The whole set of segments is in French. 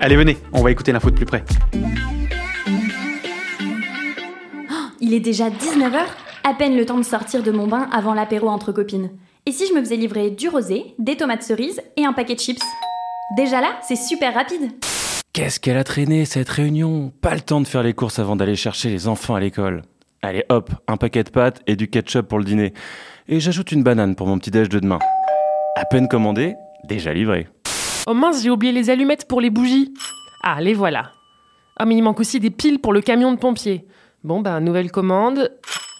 Allez, venez, on va écouter l'info de plus près. Il est déjà 19h, à peine le temps de sortir de mon bain avant l'apéro entre copines. Et si je me faisais livrer du rosé, des tomates cerises et un paquet de chips Déjà là, c'est super rapide. Qu'est-ce qu'elle a traîné cette réunion? Pas le temps de faire les courses avant d'aller chercher les enfants à l'école. Allez hop, un paquet de pâtes et du ketchup pour le dîner. Et j'ajoute une banane pour mon petit déj de demain. À peine commandé, déjà livré. Oh mince, j'ai oublié les allumettes pour les bougies. Ah, les voilà. Ah, mais il manque aussi des piles pour le camion de pompiers. Bon, ben, nouvelle commande.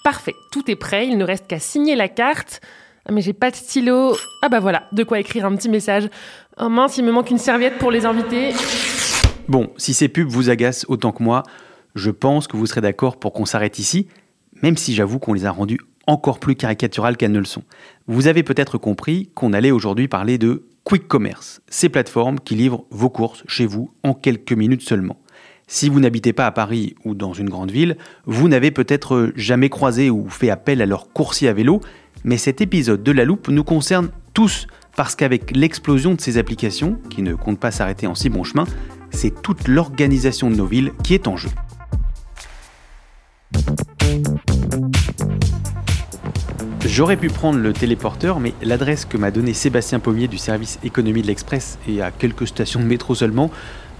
Parfait, tout est prêt, il ne reste qu'à signer la carte. Ah, mais j'ai pas de stylo. Ah, bah voilà, de quoi écrire un petit message. Oh mince, il me manque une serviette pour les invités. Bon, si ces pubs vous agacent autant que moi, je pense que vous serez d'accord pour qu'on s'arrête ici, même si j'avoue qu'on les a rendues encore plus caricaturales qu'elles ne le sont. Vous avez peut-être compris qu'on allait aujourd'hui parler de Quick Commerce, ces plateformes qui livrent vos courses chez vous en quelques minutes seulement. Si vous n'habitez pas à Paris ou dans une grande ville, vous n'avez peut-être jamais croisé ou fait appel à leur coursier à vélo, mais cet épisode de La Loupe nous concerne tous, parce qu'avec l'explosion de ces applications, qui ne comptent pas s'arrêter en si bon chemin, c'est toute l'organisation de nos villes qui est en jeu. J'aurais pu prendre le téléporteur, mais l'adresse que m'a donnée Sébastien Pommier du service économie de l'Express et à quelques stations de métro seulement,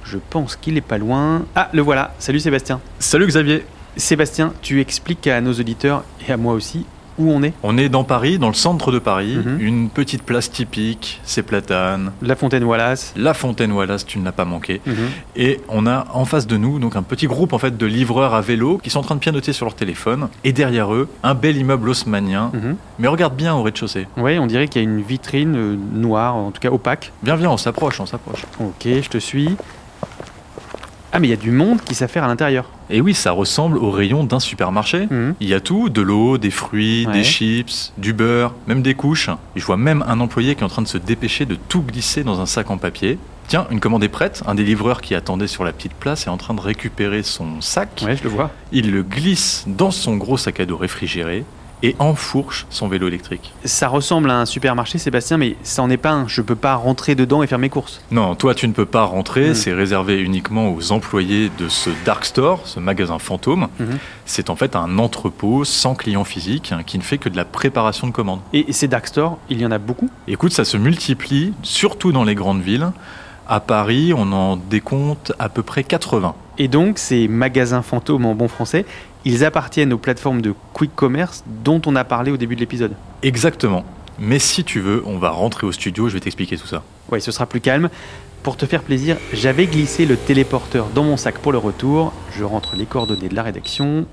je pense qu'il est pas loin. Ah, le voilà. Salut Sébastien. Salut Xavier. Sébastien, tu expliques à nos auditeurs et à moi aussi où on est On est dans Paris, dans le centre de Paris, Mhm. une petite place typique, c'est Platane. La Fontaine Wallace. La Fontaine Wallace, tu ne l'as pas manqué. Mhm. Et on a en face de nous donc un petit groupe en fait de livreurs à vélo qui sont en train de pianoter sur leur téléphone. Et derrière eux, un bel immeuble haussmanien. Mhm. Mais regarde bien au rez-de-chaussée. Ouais, on dirait qu'il y a une vitrine euh, noire, en tout cas opaque. Viens, viens, on s'approche, on s'approche. Ok, je te suis. Ah, mais il y a du monde qui s'affaire à l'intérieur. Et oui, ça ressemble au rayon d'un supermarché. Mhm. Il y a tout, de l'eau, des fruits, Ouais. des chips, du beurre, même des couches. Et je vois même un employé qui est en train de se dépêcher de tout glisser dans un sac en papier. Tiens, une commande est prête. Un des livreurs qui attendait sur la petite place est en train de récupérer son sac. Ouais, je le vois. Il le glisse dans son gros sac à dos réfrigéré et enfourche son vélo électrique. Ça ressemble à un supermarché, Sébastien, mais ça en est pas un. Je peux pas rentrer dedans et faire mes courses. Non, toi tu ne peux pas rentrer, Mhm. c'est réservé uniquement aux employés de ce dark store, ce magasin fantôme. Mhm. C'est en fait un entrepôt sans client physique hein, qui ne fait que de la préparation de commandes. Et ces dark stores, il y en a beaucoup? Écoute, ça se multiplie, surtout dans les grandes villes. À Paris, on en décompte à peu près 80. Et donc, ces magasins fantômes en bon français, ils appartiennent aux plateformes de quick commerce dont on a parlé au début de l'épisode. Exactement. Mais si tu veux, on va rentrer au studio, je vais t'expliquer tout ça. Ouais, ce sera plus calme. Pour te faire plaisir, j'avais glissé le téléporteur dans mon sac pour le retour. Je rentre les coordonnées de la rédaction.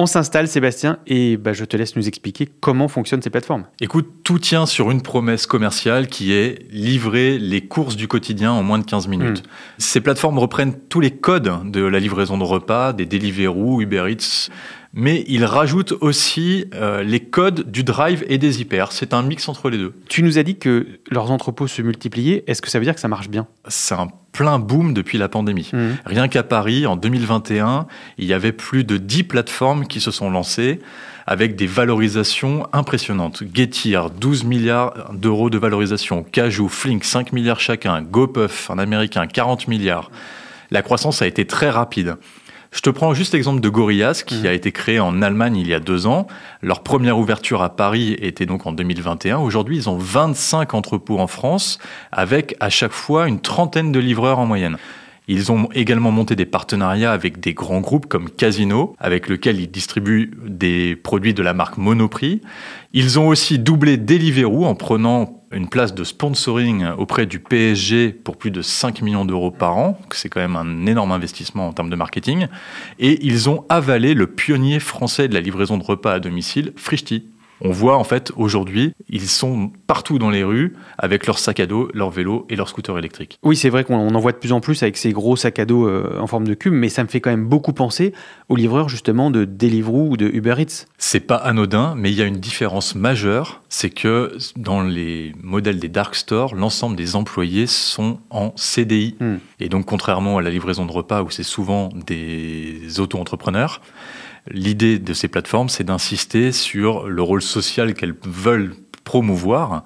On s'installe, Sébastien, et bah, je te laisse nous expliquer comment fonctionnent ces plateformes. Écoute, tout tient sur une promesse commerciale qui est livrer les courses du quotidien en moins de 15 minutes. Ces plateformes reprennent tous les codes de la livraison de repas, des Deliveroo, Uber Eats, mais ils rajoutent aussi euh, les codes du Drive et des hyper. C'est un mix entre les deux. Tu nous as dit que leurs entrepôts se multipliaient. Est-ce que ça veut dire que ça marche bien? C'est un plein boom depuis la pandémie. Mhm. Rien qu'à Paris, en 2021, il y avait plus de 10 plateformes qui se sont lancées avec des valorisations impressionnantes. Getir, 12 milliards d'euros de valorisation. Cajou, Flink, 5 milliards chacun. GoPuff, un américain, 40 milliards. La croissance a été très rapide. Je te prends juste l'exemple de Gorillaz, qui Mhm. a été créé en Allemagne il y a deux ans. Leur première ouverture à Paris était donc en 2021. Aujourd'hui, ils ont 25 entrepôts en France, avec à chaque fois une trentaine de livreurs en moyenne. Ils ont également monté des partenariats avec des grands groupes comme Casino, avec lequel ils distribuent des produits de la marque Monoprix. Ils ont aussi doublé Deliveroo en prenant une place de sponsoring auprès du PSG pour plus de 5 millions d'euros par an. C'est quand même un énorme investissement en termes de marketing. Et ils ont avalé le pionnier français de la livraison de repas à domicile, Frishti. On voit en fait aujourd'hui, ils sont partout dans les rues avec leurs sacs à dos, leurs vélos et leurs scooters électriques. Oui, c'est vrai qu'on on en voit de plus en plus avec ces gros sacs à dos euh, en forme de cube, mais ça me fait quand même beaucoup penser aux livreurs justement de Deliveroo ou de Uber Eats. C'est pas anodin, mais il y a une différence majeure, c'est que dans les modèles des dark stores, l'ensemble des employés sont en CDI. Hmm. Et donc, contrairement à la livraison de repas où c'est souvent des auto-entrepreneurs, l'idée de ces plateformes, c'est d'insister sur le rôle social qu'elles veulent promouvoir.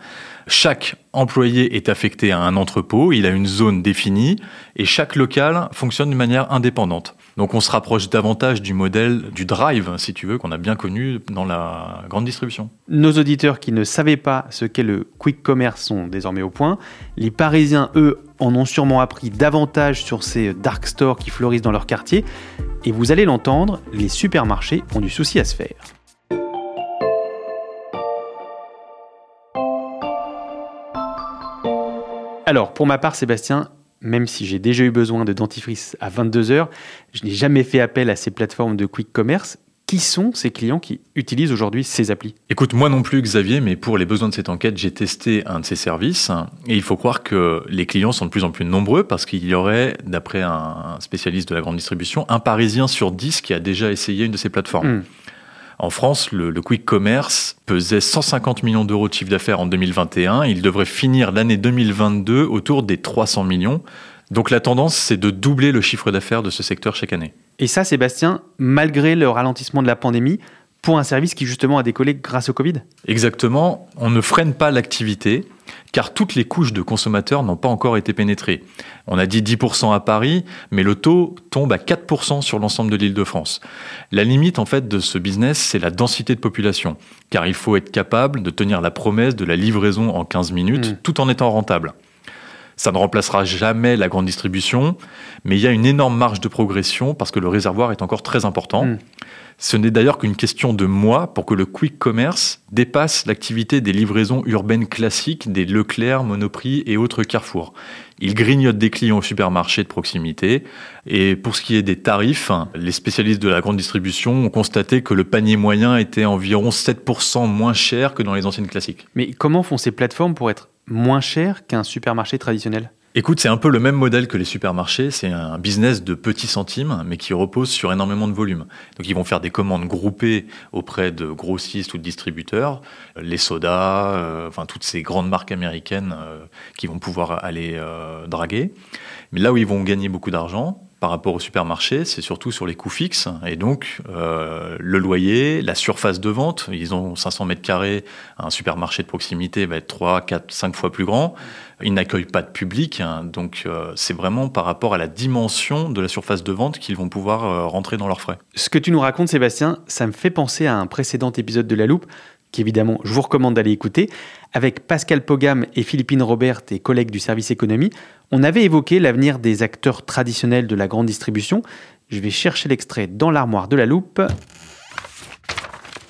Chaque employé est affecté à un entrepôt, il a une zone définie et chaque local fonctionne de manière indépendante. Donc on se rapproche davantage du modèle du drive, si tu veux, qu'on a bien connu dans la grande distribution. Nos auditeurs qui ne savaient pas ce qu'est le quick commerce sont désormais au point. Les Parisiens, eux, en ont sûrement appris davantage sur ces dark stores qui fleurissent dans leur quartier. Et vous allez l'entendre, les supermarchés ont du souci à se faire. Alors, pour ma part, Sébastien, même si j'ai déjà eu besoin de dentifrice à 22h, je n'ai jamais fait appel à ces plateformes de quick commerce. Qui sont ces clients qui utilisent aujourd'hui ces applis Écoute, moi non plus, Xavier, mais pour les besoins de cette enquête, j'ai testé un de ces services. Et il faut croire que les clients sont de plus en plus nombreux parce qu'il y aurait, d'après un spécialiste de la grande distribution, un Parisien sur dix qui a déjà essayé une de ces plateformes. Hmm. En France, le, le quick commerce pesait 150 millions d'euros de chiffre d'affaires en 2021. Il devrait finir l'année 2022 autour des 300 millions. Donc la tendance, c'est de doubler le chiffre d'affaires de ce secteur chaque année. Et ça, Sébastien, malgré le ralentissement de la pandémie, pour un service qui justement a décollé grâce au Covid Exactement, on ne freine pas l'activité car toutes les couches de consommateurs n'ont pas encore été pénétrées. On a dit 10% à Paris, mais le taux tombe à 4% sur l'ensemble de l'île de France. La limite en fait de ce business, c'est la densité de population, car il faut être capable de tenir la promesse de la livraison en 15 minutes Mm. tout en étant rentable. Ça ne remplacera jamais la grande distribution, mais il y a une énorme marge de progression parce que le réservoir est encore très important. Mm. Ce n'est d'ailleurs qu'une question de mois pour que le quick commerce dépasse l'activité des livraisons urbaines classiques des Leclerc, Monoprix et autres Carrefour. Il grignote des clients au supermarché de proximité. Et pour ce qui est des tarifs, les spécialistes de la grande distribution ont constaté que le panier moyen était environ 7% moins cher que dans les anciennes classiques. Mais comment font ces plateformes pour être moins chères qu'un supermarché traditionnel Écoute, c'est un peu le même modèle que les supermarchés. C'est un business de petits centimes, mais qui repose sur énormément de volume. Donc, ils vont faire des commandes groupées auprès de grossistes ou de distributeurs, les sodas, euh, enfin toutes ces grandes marques américaines euh, qui vont pouvoir aller euh, draguer. Mais là où ils vont gagner beaucoup d'argent par rapport au supermarché, c'est surtout sur les coûts fixes. Et donc, euh, le loyer, la surface de vente, ils ont 500 mètres carrés, un supermarché de proximité va être 3, 4, 5 fois plus grand. Ils n'accueillent pas de public, hein, donc euh, c'est vraiment par rapport à la dimension de la surface de vente qu'ils vont pouvoir euh, rentrer dans leurs frais. Ce que tu nous racontes, Sébastien, ça me fait penser à un précédent épisode de La Loupe, qui évidemment, je vous recommande d'aller écouter. Avec Pascal Pogam et Philippine Robert, tes collègues du service économie, on avait évoqué l'avenir des acteurs traditionnels de la grande distribution. Je vais chercher l'extrait dans l'armoire de La Loupe.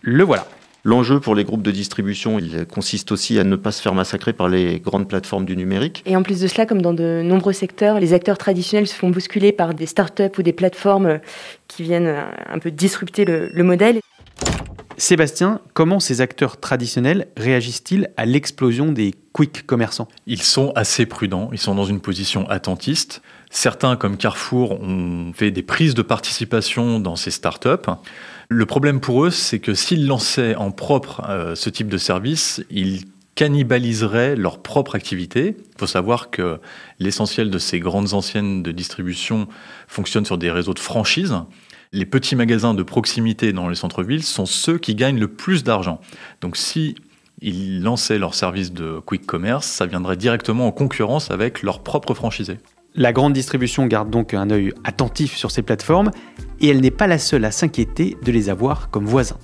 Le voilà. L'enjeu pour les groupes de distribution, il consiste aussi à ne pas se faire massacrer par les grandes plateformes du numérique. Et en plus de cela, comme dans de nombreux secteurs, les acteurs traditionnels se font bousculer par des startups ou des plateformes qui viennent un peu disrupter le, le modèle. Sébastien, comment ces acteurs traditionnels réagissent-ils à l'explosion des quick commerçants? Ils sont assez prudents, ils sont dans une position attentiste. Certains, comme Carrefour, ont fait des prises de participation dans ces startups. Le problème pour eux, c'est que s'ils lançaient en propre euh, ce type de service, ils cannibaliseraient leur propre activité. Il faut savoir que l'essentiel de ces grandes anciennes de distribution fonctionne sur des réseaux de franchise. Les petits magasins de proximité dans les centres-villes sont ceux qui gagnent le plus d'argent. Donc si ils lançaient leur service de quick commerce, ça viendrait directement en concurrence avec leur propre franchisé. La grande distribution garde donc un œil attentif sur ces plateformes et elle n'est pas la seule à s'inquiéter de les avoir comme voisins.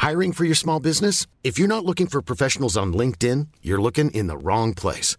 Hiring for your small business? If you're not looking for professionals on LinkedIn, you're looking in the wrong place.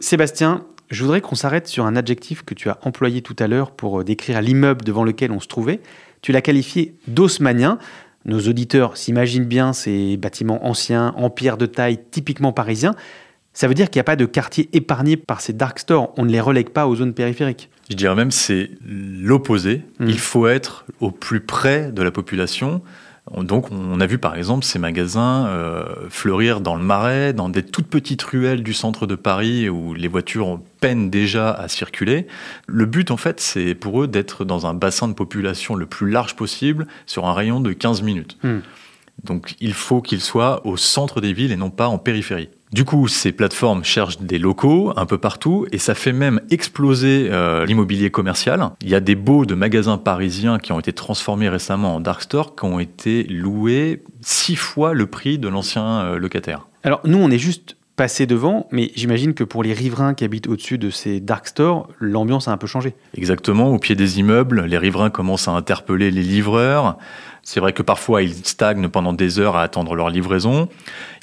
Sébastien, je voudrais qu'on s'arrête sur un adjectif que tu as employé tout à l'heure pour euh, décrire l'immeuble devant lequel on se trouvait. Tu l'as qualifié d'haussmanien. Nos auditeurs s'imaginent bien ces bâtiments anciens, en pierre de taille, typiquement parisiens. Ça veut dire qu'il n'y a pas de quartier épargné par ces dark stores. On ne les relègue pas aux zones périphériques. Je dirais même c'est l'opposé. Mm. Il faut être au plus près de la population. Donc on a vu par exemple ces magasins euh, fleurir dans le marais, dans des toutes petites ruelles du centre de Paris où les voitures peinent déjà à circuler. Le but en fait c'est pour eux d'être dans un bassin de population le plus large possible sur un rayon de 15 minutes. Hmm. Donc il faut qu'ils soient au centre des villes et non pas en périphérie. Du coup, ces plateformes cherchent des locaux un peu partout et ça fait même exploser euh, l'immobilier commercial. Il y a des baux de magasins parisiens qui ont été transformés récemment en dark store qui ont été loués six fois le prix de l'ancien euh, locataire. Alors nous, on est juste passé devant, mais j'imagine que pour les riverains qui habitent au-dessus de ces dark stores, l'ambiance a un peu changé. Exactement, au pied des immeubles, les riverains commencent à interpeller les livreurs. C'est vrai que parfois ils stagnent pendant des heures à attendre leur livraison.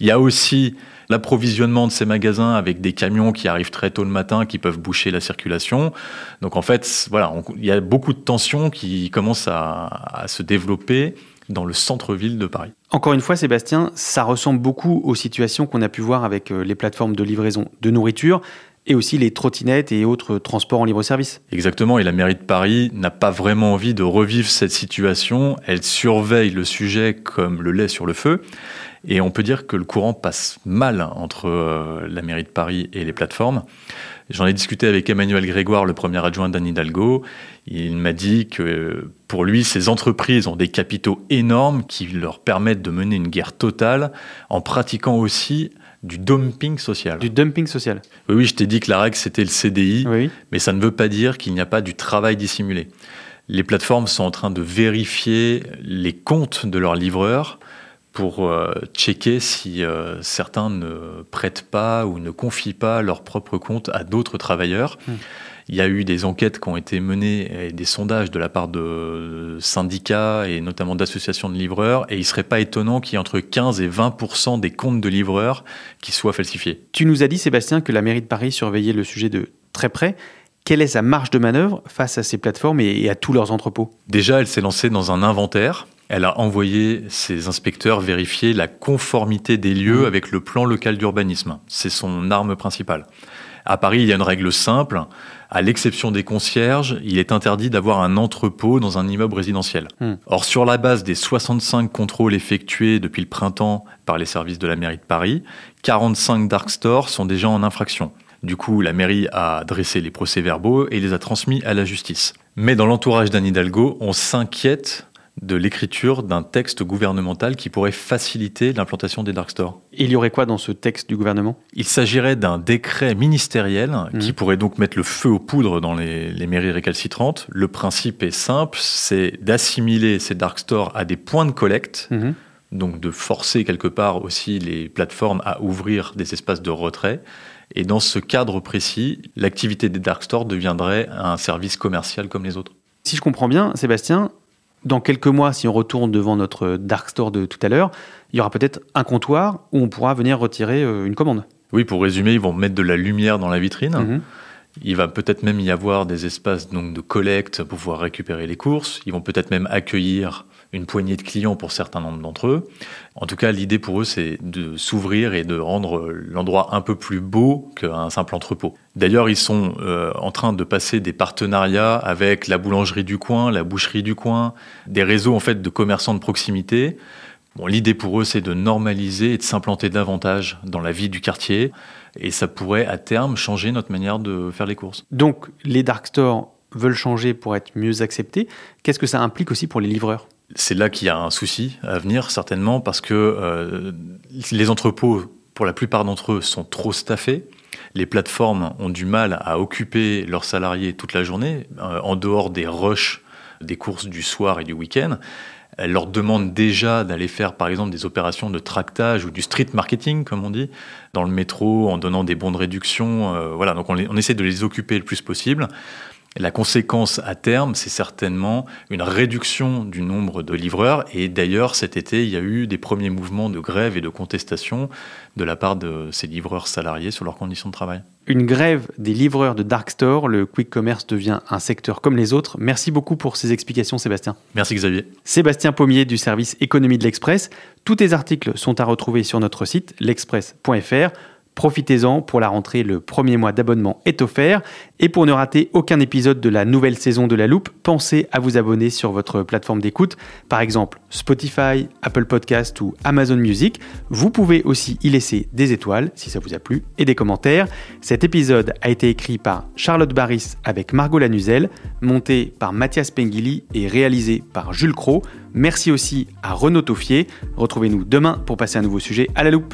Il y a aussi l'approvisionnement de ces magasins avec des camions qui arrivent très tôt le matin, qui peuvent boucher la circulation. Donc en fait, voilà, il y a beaucoup de tensions qui commencent à, à se développer dans le centre-ville de Paris. Encore une fois, Sébastien, ça ressemble beaucoup aux situations qu'on a pu voir avec euh, les plateformes de livraison de nourriture et aussi les trottinettes et autres transports en libre service. Exactement, et la mairie de Paris n'a pas vraiment envie de revivre cette situation. Elle surveille le sujet comme le lait sur le feu. Et on peut dire que le courant passe mal entre euh, la mairie de Paris et les plateformes. J'en ai discuté avec Emmanuel Grégoire, le premier adjoint d'Anne Hidalgo. Il m'a dit que pour lui, ces entreprises ont des capitaux énormes qui leur permettent de mener une guerre totale en pratiquant aussi du dumping social. Du dumping social. Oui, oui, je t'ai dit que la règle, c'était le CDI. Oui. Mais ça ne veut pas dire qu'il n'y a pas du travail dissimulé. Les plateformes sont en train de vérifier les comptes de leurs livreurs pour euh, checker si euh, certains ne prêtent pas ou ne confient pas leurs propres comptes à d'autres travailleurs. Hmm. Il y a eu des enquêtes qui ont été menées et des sondages de la part de syndicats et notamment d'associations de livreurs et il serait pas étonnant qu'il y ait entre 15 et 20 des comptes de livreurs qui soient falsifiés. Tu nous as dit, Sébastien, que la mairie de Paris surveillait le sujet de très près. Quelle est sa marge de manœuvre face à ces plateformes et à tous leurs entrepôts? Déjà, elle s'est lancée dans un inventaire. Elle a envoyé ses inspecteurs vérifier la conformité des lieux Mmh. avec le plan local d'urbanisme. C'est son arme principale. À Paris, il y a une règle simple. À l'exception des concierges, il est interdit d'avoir un entrepôt dans un immeuble résidentiel. Mmh. Or, sur la base des 65 contrôles effectués depuis le printemps par les services de la mairie de Paris, 45 dark stores sont déjà en infraction. Du coup, la mairie a dressé les procès-verbaux et les a transmis à la justice. Mais dans l'entourage d'Anne Hidalgo, on s'inquiète de l'écriture d'un texte gouvernemental qui pourrait faciliter l'implantation des dark stores. Il y aurait quoi dans ce texte du gouvernement? Il s'agirait d'un décret ministériel Mhm. qui pourrait donc mettre le feu aux poudres dans les, les mairies récalcitrantes. Le principe est simple, c'est d'assimiler ces dark stores à des points de collecte, Mhm. donc de forcer quelque part aussi les plateformes à ouvrir des espaces de retrait. Et dans ce cadre précis, l'activité des dark stores deviendrait un service commercial comme les autres. Si je comprends bien, Sébastien, dans quelques mois, si on retourne devant notre dark store de tout à l'heure, il y aura peut-être un comptoir où on pourra venir retirer euh, une commande. Oui, pour résumer, ils vont mettre de la lumière dans la vitrine. Mhm. Il va peut-être même y avoir des espaces donc, de collecte pour pouvoir récupérer les courses. Ils vont peut-être même accueillir une poignée de clients pour certains d'entre eux. En tout cas, l'idée pour eux, c'est de s'ouvrir et de rendre l'endroit un peu plus beau qu'un simple entrepôt. D'ailleurs, ils sont euh, en train de passer des partenariats avec la boulangerie du coin, la boucherie du coin, des réseaux en fait de commerçants de proximité. Bon, l'idée pour eux, c'est de normaliser et de s'implanter davantage dans la vie du quartier. Et ça pourrait à terme changer notre manière de faire les courses. Donc, les dark stores veulent changer pour être mieux acceptés. Qu'est-ce que ça implique aussi pour les livreurs? C'est là qu'il y a un souci à venir, certainement, parce que euh, les entrepôts, pour la plupart d'entre eux, sont trop staffés. Les plateformes ont du mal à occuper leurs salariés toute la journée, euh, en dehors des rushs des courses du soir et du week-end. Elles leur demandent déjà d'aller faire, par exemple, des opérations de tractage ou du street marketing, comme on dit, dans le métro, en donnant des bons de réduction. Euh, voilà, donc on, on essaie de les occuper le plus possible. La conséquence à terme, c'est certainement une réduction du nombre de livreurs. Et d'ailleurs, cet été, il y a eu des premiers mouvements de grève et de contestation de la part de ces livreurs salariés sur leurs conditions de travail. Une grève des livreurs de Dark Store, le quick commerce devient un secteur comme les autres. Merci beaucoup pour ces explications, Sébastien. Merci Xavier. Sébastien Pommier du service économie de l'Express. Tous tes articles sont à retrouver sur notre site l'express.fr. Profitez-en pour la rentrée, le premier mois d'abonnement est offert. Et pour ne rater aucun épisode de la nouvelle saison de La Loupe, pensez à vous abonner sur votre plateforme d'écoute, par exemple Spotify, Apple Podcast ou Amazon Music. Vous pouvez aussi y laisser des étoiles si ça vous a plu et des commentaires. Cet épisode a été écrit par Charlotte Barris avec Margot Lanuzel, monté par Mathias Pengili et réalisé par Jules Cro. Merci aussi à Renaud Toffier. Retrouvez-nous demain pour passer un nouveau sujet à la loupe.